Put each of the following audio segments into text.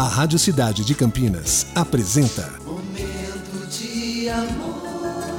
A Rádio Cidade de Campinas apresenta.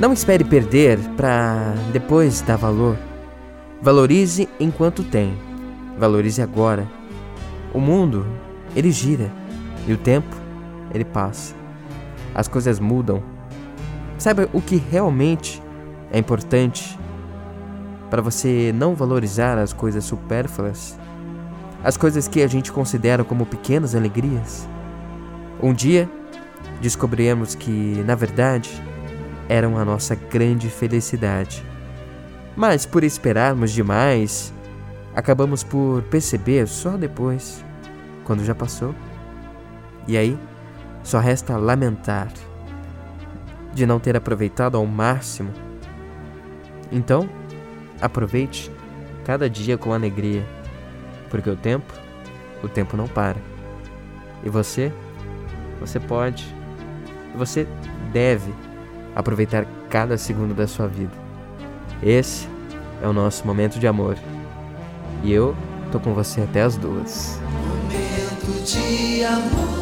Não espere perder para depois dar valor. Valorize enquanto tem. Valorize agora. O mundo, ele gira e o tempo, ele passa. As coisas mudam. Saiba o que realmente é importante para você não valorizar as coisas supérfluas, as coisas que a gente considera como pequenas alegrias. Um dia descobriremos que, na verdade, eram a nossa grande felicidade. Mas por esperarmos demais, acabamos por perceber só depois, quando já passou. E aí, só resta lamentar de não ter aproveitado ao máximo. Então, aproveite cada dia com alegria, porque o tempo, o tempo não para. E você, você pode, você deve aproveitar cada segundo da sua vida. Esse é o nosso momento de amor. E eu tô com você até as duas. Momento de amor.